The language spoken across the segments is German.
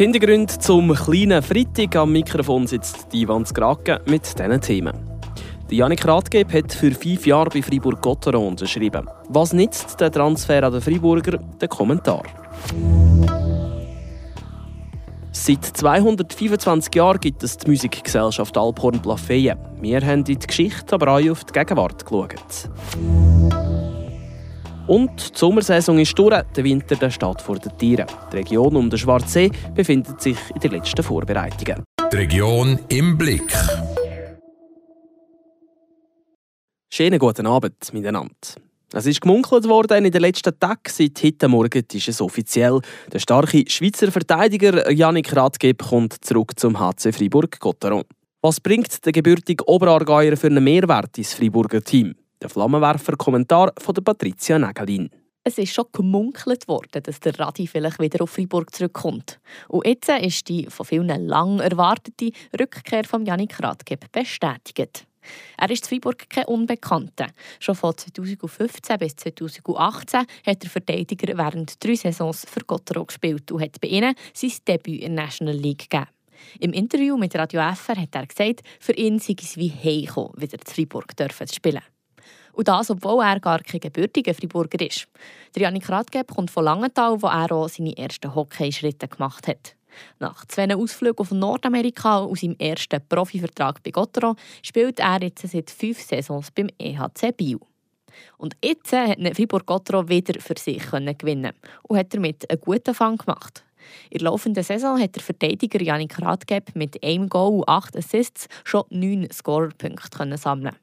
Die Hintergründe zum kleinen Freitag am Mikrofon sitzt Ivan Skrake mit diesen Themen. Janik Rathgeb hat für fünf Jahre bei Fribourg-Gotteron unterschrieben. Was nützt der Transfer an den Friburger? Der Kommentar. Seit 225 Jahren gibt es die Musikgesellschaft Alphorn Plafeyen. Wir haben in die Geschichte, aber auch auf die Gegenwart geschaut. Und die Sommersaison ist durch, der Winter der steht vor den Tieren. Die Region um den Schwarzsee befindet sich in den letzten Vorbereitungen. Die Region im Blick. Schönen guten Abend miteinander. Es ist gemunkelt worden in den letzten Tagen. Seit heute Morgen ist es offiziell. Der starke Schweizer Verteidiger Yannick Rathgeb kommt zurück zum HC Fribourg-Gotteron. Was bringt der gebürtige Oberargeier für einen Mehrwert ins Friburger Team? Der Flammenwerfer-Kommentar von der Patricia Nägelin. Es ist schon gemunkelt worden, dass der Radi vielleicht wieder auf Freiburg zurückkommt. Und jetzt ist die von vielen lang erwartete Rückkehr von Janik Radgeb bestätigt. Er ist in Freiburg kein Unbekannter. Schon von 2015 bis 2018 hat der Verteidiger während drei Saisons für Gottero gespielt und hat bei ihnen sein Debüt in der National League gegeben. Im Interview mit Radio FR hat er gesagt, für ihn sei es wie heimgekommen, wieder zu Freiburg zu spielen. Und das, obwohl er gar kein gebürtiger Friburger ist. Der Janik Radgeb kommt von Langenthal, wo er auch seine ersten Hockeyschritte gemacht hat. Nach zwei Ausflügen auf Nordamerika und seinem ersten Profivertrag bei Gottero spielt er jetzt seit fünf Saisons beim EHC Biel. Und jetzt hat Fribourg Gottero wieder für sich gewinnen und hat damit einen guten Fang gemacht. In der laufenden Saison hat der Verteidiger Janik Radgeb mit einem Goal und acht Assists schon neun Scorerpunkte sammeln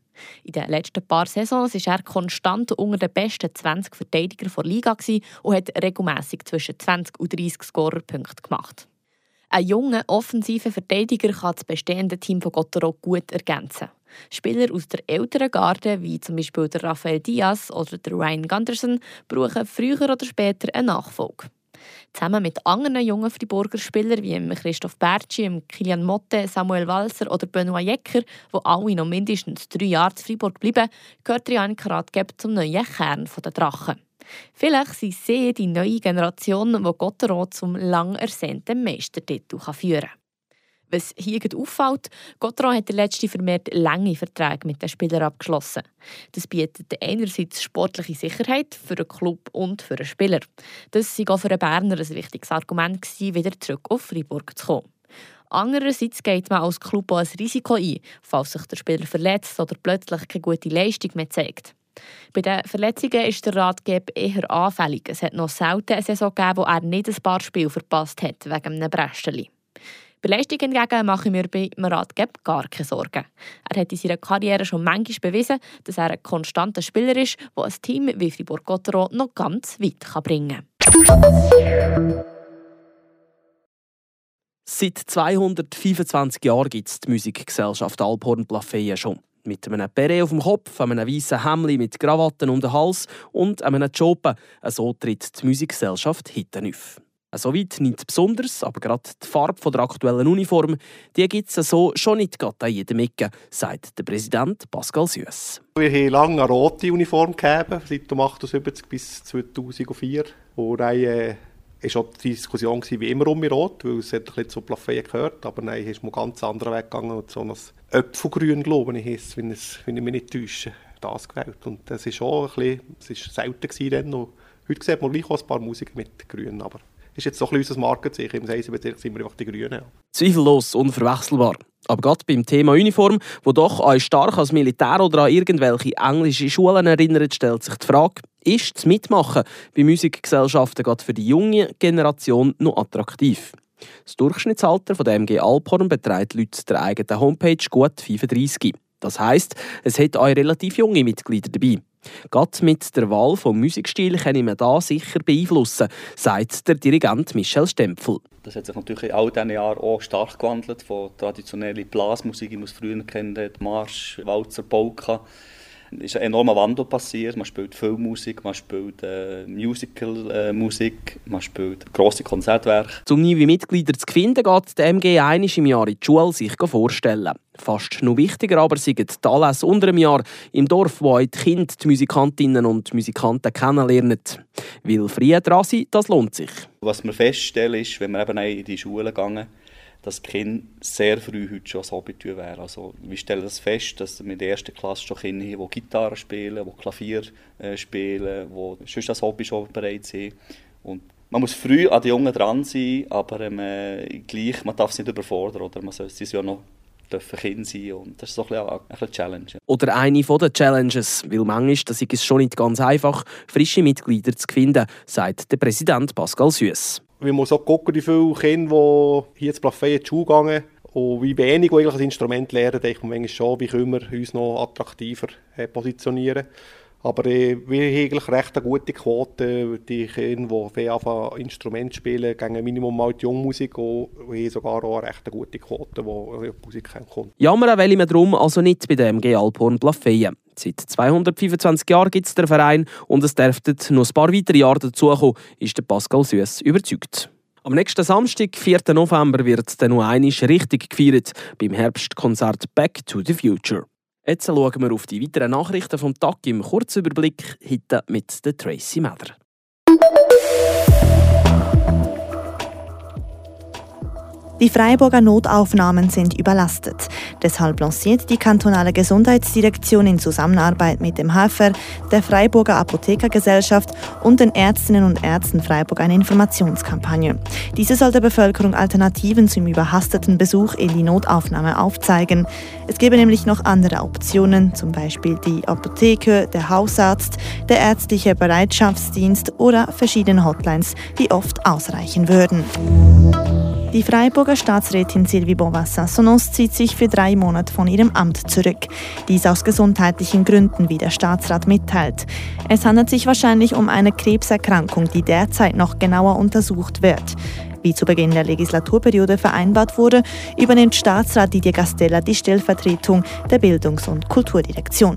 in den letzten paar Saisons war er konstant unter den besten 20 Verteidigern der Liga und hat regelmäßig zwischen 20 und 30 Scorerpunkte gemacht. Ein junger, offensiver Verteidiger kann das bestehende Team von Gottero gut ergänzen. Spieler aus der älteren Garde, wie zum Beispiel der Rafael Diaz oder der Ryan Gunderson, brauchen früher oder später einen Nachfolger. Zusammen mit anderen jungen Friburger Spielern wie Christoph Bertschi, Kilian Motte, Samuel Walser oder Benoit Jecker, die alle noch mindestens drei Jahre in Fribourg bleiben, gehört Rian Karatgeb zum neuen Kern der Drachen. Vielleicht sind sie die neue Generation, die Gotteron zum lang ersehnten Meistertitel führen kann. Was hier auffällt, Gotteron hat der letzte vermehrt lange Verträge mit den Spielern abgeschlossen. Das bietet einerseits sportliche Sicherheit für den Club und für den Spieler. Das war auch für den Berner ein wichtiges Argument, wieder zurück auf Freiburg zu kommen. Andererseits geht man als Club auch ein Risiko ein, falls sich der Spieler verletzt oder plötzlich keine gute Leistung mehr zeigt. Bei den Verletzungen ist der Ratgeber eher anfällig. Es hat noch selten eine Saison gegeben, wo er nicht ein paar Spiele verpasst hat, wegen einem Brästchen. Bei Leistung hingegen mache ich mir bei Ratgeb gar keine Sorgen. Er hat in seiner Karriere schon manchmal bewiesen, dass er ein konstanter Spieler ist, der ein Team wie Fribourg-Gotteron noch ganz weit bringen kann. Seit 225 Jahren gibt es die Musikgesellschaft Alphorn Plafeyen schon. Mit einem Beret auf dem Kopf, einem weißen Hemd mit Krawatten um den Hals und einem Jopen. So tritt die Musikgesellschaft hinten auf. Soweit nicht besonders, aber gerade die Farbe der aktuellen Uniform die gibt es so schon nicht gerade an jedem Ecke, sagt der Präsident Pascal Süss. Wir haben lange eine rote Uniform gegeben, seit 1978 bis 2004. Und dann äh, war auch die Diskussion wie immer um rot, weil es hat ein bisschen zu Plafé gehört. Aber nein, ist mal ganz anderen Weg gegangen und so ein Öpfelgrün, glaube ich, wenn, es, wenn ich mich nicht täusche, das gewählt. Und das ist auch ein bisschen, es ist selten gewesen dann. heute sieht man gleich auch ein paar Musiker mit Grün, aber ist jetzt doch ein unser Markenzeichen. Im Seisenbezirk sind wir einfach die Grünen. Zweifellos unverwechselbar. Aber gerade beim Thema Uniform, wo doch euch stark als Militär oder an irgendwelche englische Schulen erinnert, stellt sich die Frage, ist das Mitmachen bei Musikgesellschaften gerade für die junge Generation noch attraktiv? Das Durchschnittsalter von der MG Alphorn beträgt laut der eigenen Homepage gut 35. Das heisst, es hat auch relativ junge Mitglieder dabei. Gerade mit der Wahl vom Musikstil kann man da sicher beeinflussen, sagt der Dirigent Michel Stempfel. Das hat sich natürlich in all diesen Jahren auch stark gewandelt, von traditioneller Blasmusik, wie man früher kennt, Marsch, Walzer, Polka, ist ein enormer Wandel passiert. Man spielt Filmmusik, man spielt äh, Musical-Musik, äh, man spielt grosse Konzertwerke. Um neue Mitglieder zu finden, geht die MG einmal im Jahr in die Schule sich vorstellen. Fast noch wichtiger aber sind die Anlässe unter einem Jahr im Dorf, wo die Kinder die Musikantinnen und Musikanten kennenlernen. Weil früh dran sein, das lohnt sich. Was wir feststellen ist, wenn wir eben in die Schule gehen, dass Kinder sehr früh heute schon ein Hobby wären. Also wir stellen das fest, dass wir in der ersten Klasse schon Kinder haben, die Gitarre spielen, die Klavier äh, spielen, die sonst das Hobby schon bereit sind. Und man muss früh an die Jungen dran sein, aber ähm, äh, gleich, man darf sie nicht überfordern. Oder man soll, sie ja noch dürfen Kind sein und das ist so ein bisschen eine Challenge. Oder eine der Challenges, weil manchmal ist es schon nicht ganz einfach, frische Mitglieder zu finden, sagt der Präsident Pascal Süss. Wir müssen auch gucken, wie viele Kinder, die hier zu Plafay in die gehen und wie wenig die eigentlich Instrument lernen, denke ich manchmal schon, wie können wir uns noch attraktiver äh, positionieren. Aber äh, wir haben eigentlich recht eine gute Quote. Die Kinder, die anfangen, Instrument spielen, gehen Minimum mal die Jungmusik und wir haben sogar auch eine recht gute Quote, die Musik kommt. Jammern will man darum also nicht bei dem MG Alphorn Plafeyen. Seit 225 Jahren gibt es den Verein und es dürften noch ein paar weitere Jahre dazukommen, ist der Pascal Süss überzeugt. Am nächsten Samstag, 4. November, wird dann noch einmal richtig gefeiert beim Herbstkonzert Back to the Future. Jetzt schauen wir auf die weiteren Nachrichten vom Tag im Kurzüberblick, heute mit der Tracy Mather. Die Freiburger Notaufnahmen sind überlastet. Deshalb lanciert die kantonale Gesundheitsdirektion in Zusammenarbeit mit dem HFR, der Freiburger Apothekergesellschaft und den Ärztinnen und Ärzten Freiburg eine Informationskampagne. Diese soll der Bevölkerung Alternativen zum überhasteten Besuch in die Notaufnahme aufzeigen. Es gäbe nämlich noch andere Optionen, zum Beispiel die Apotheke, der Hausarzt, der ärztliche Bereitschaftsdienst oder verschiedene Hotlines, die oft ausreichen würden. Die Freiburger Staatsrätin Sylvie Bonvassin-Sonos zieht sich für drei Monate von ihrem Amt zurück. Dies aus gesundheitlichen Gründen, wie der Staatsrat mitteilt. Es handelt sich wahrscheinlich um eine Krebserkrankung, die derzeit noch genauer untersucht wird. Wie zu Beginn der Legislaturperiode vereinbart wurde, übernimmt Staatsrat Didier Gastella die Stellvertretung der Bildungs- und Kulturdirektion.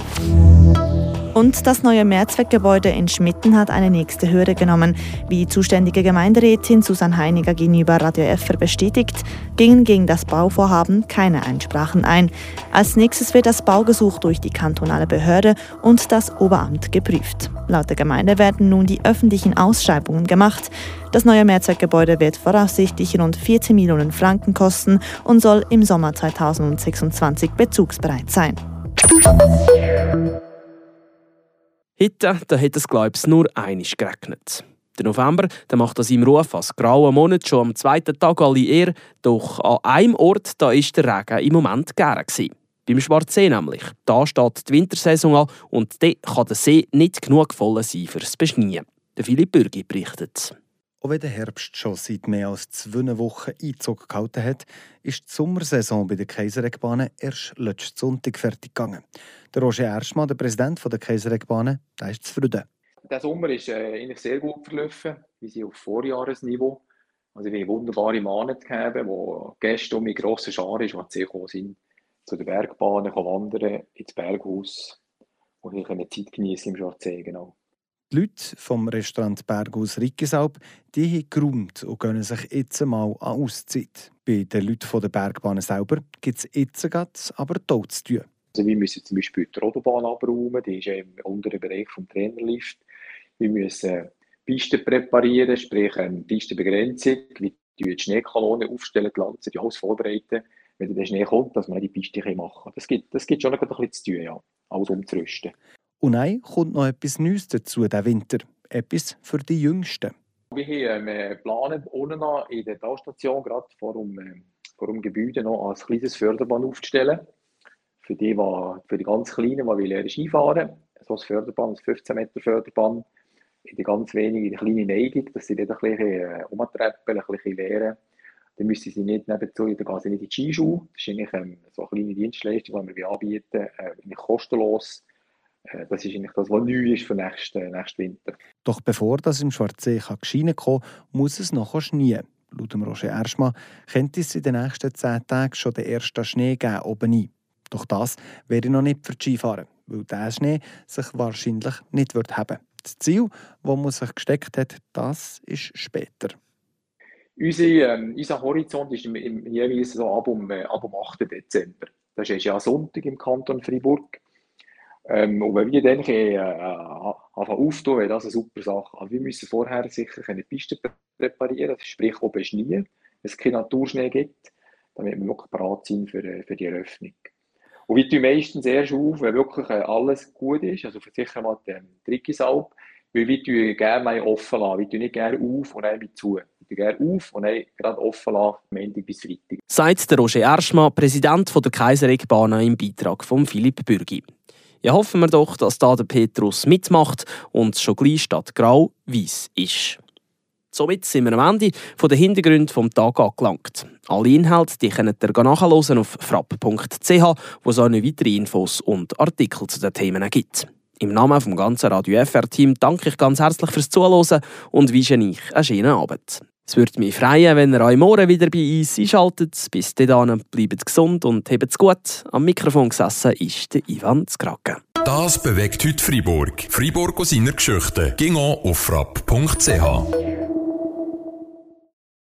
Und das neue Mehrzweckgebäude in Schmitten hat eine nächste Hürde genommen. Wie zuständige Gemeinderätin Susanne Heiniger gegenüber Radio FR bestätigt, gingen gegen das Bauvorhaben keine Einsprachen ein. Als nächstes wird das Baugesuch durch die kantonale Behörde und das Oberamt geprüft. Laut der Gemeinde werden nun die öffentlichen Ausschreibungen gemacht. Das neue Mehrzweckgebäude wird voraussichtlich rund 14 Millionen Franken kosten und soll im Sommer 2026 bezugsbereit sein. Heute da hat es, glaube ich, nur einig geregnet. Der November der macht das im Ruf als grauer Monat schon am zweiten Tag alle eher, doch an einem Ort da ist der Regen im Moment gern gewesen. Beim Schwarzsee nämlich. Da steht die Wintersaison an und dort kann der See nicht genug voll sein fürs Beschneien. Der Philipp Bürgi berichtet. Auch wenn der Herbst schon seit mehr als zwei Wochen Einzug gehalten hat, ist die Sommersaison bei den Kaiseregbahnen erst letzten Sonntag fertig gegangen. Der Roger Erschmann, der Präsident der Kaiseregbahnen, der ist zufrieden. Der Sommer ist äh, eigentlich sehr gut verlaufen. Wir sind auf Vorjahresniveau. Also wir haben wunderbare Monate gehabt, wo Gäste um die grosse Schar ist, die gekommen sind, zu den Bergbahnen wandern, ins Berghaus und hier Zeit genießen im Schwarzsee. Genau. Die Leute vom Restaurant Berghaus Rickesalp die haben geräumt und gönnen sich jetzt mal an Auszeit. Bei den Leuten der Bergbahnen selber gibt es jetzt aber dort zu tun. Also wir müssen zum Beispiel die Autobahn abräumen, die ist ja im unteren Bereich des Trainerlift. Wir müssen Pisten präparieren, sprich eine Pistenbegrenzung, wie die Schneekanone aufstellen, die Lanze, die alles vorbereiten, wenn der Schnee kommt, dass man die Piste machen kann. Das gibt, das gibt schon ein bisschen zu tun, ja, alles umzurüsten. Und dann kommt noch etwas Neues dazu diesen Winter. Etwas für die Jüngsten. Wir haben äh, geplant, unten in der Talstation, gerade vor dem, äh, vor dem Gebäude, noch ein kleines Förderbahn aufzustellen. Für die, für die ganz Kleinen, die lernen Skifahren So ein Förderbahn, ein 15 Meter Förderbahn. In die ganz wenigen, in die kleine Neigung, dass sie dort ein bisschen äh, umtreppen, ein bisschen lernen. Dann müssen sie nicht nebenzu, dann gehen sie nicht in die Skischule. Das ist eigentlich ähm, so eine kleine Dienstleistung, die wir anbieten, äh, kostenlos das ist eigentlich das, was neu ist für nächsten, nächsten Winter. Doch bevor das im Schwarzsee Geschienen kommen muss es noch schneien. Laut Roger Erschmann könnte es in den nächsten zehn Tagen schon den ersten Schnee geben oben ein. Doch das wäre noch nicht für die Skifahrer, weil der Schnee sich wahrscheinlich nicht wird haben. Das Ziel, das man sich gesteckt hat, das ist später. Unser, ähm, unser Horizont ist im, im, jeweils so ab um, äh, ab um 8. Dezember. Das ist ja Sonntag im Kanton Freiburg. Ähm, und wenn wir dann äh, anfangen auftun, wäre das eine super Sache. Aber wir müssen vorher sicher eine Piste präparieren, sprich ob es Schnee, es keinen Naturschnee gibt, damit wir wirklich bereit sind für, äh, für die Eröffnung. Und wir tun meistens erst auf, wenn wirklich äh, alles gut ist, also sicher mal die Trickisalb, weil wir tun gerne offen lassen. Wir tun nicht gerne auf und dann zu. Wir tun gerne auf und dann gerade offen lassen, Montag bis Freitag. Sagt der Roger Erschmann, Präsident der Kaiseregbahn im Beitrag von Philipp Bürgi. Ja, hoffen wir doch, dass da der Petrus mitmacht und schon gleich statt grau weiß ist. Somit sind wir am Ende von den Hintergründen vom Tag angelangt. Alle Inhalte die könnt ihr nachhören auf frapp.ch, wo es auch noch weitere Infos und Artikel zu den Themen gibt. Im Namen vom ganzen Radio FR-Team danke ich ganz herzlich fürs Zuhören und wünsche euch einen schönen Abend. Es würde mich freuen, wenn ihr euch morgen wieder bei uns einschaltet. Bis dahin bleibt gesund und habt's gut. Am Mikrofon gesessen ist der Ivan Skrake. Das bewegt heute Freiburg. Freiburg aus seiner Geschichte. Ging auf frapp.ch.